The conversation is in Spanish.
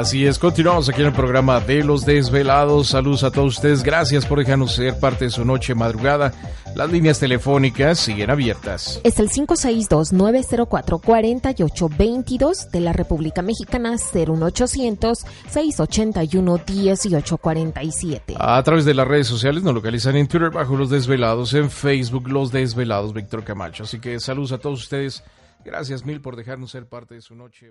Así es, continuamos aquí en el programa de Los Desvelados. Saludos a todos ustedes. Gracias por dejarnos ser parte de su noche madrugada. Las líneas telefónicas siguen abiertas. Es el 562-904-4822 de la República Mexicana 01800-681-1847. A través de las redes sociales nos localizan en Twitter bajo Los Desvelados, en Facebook Los Desvelados Víctor Camacho. Así que saludos a todos ustedes. Gracias mil por dejarnos ser parte de su noche.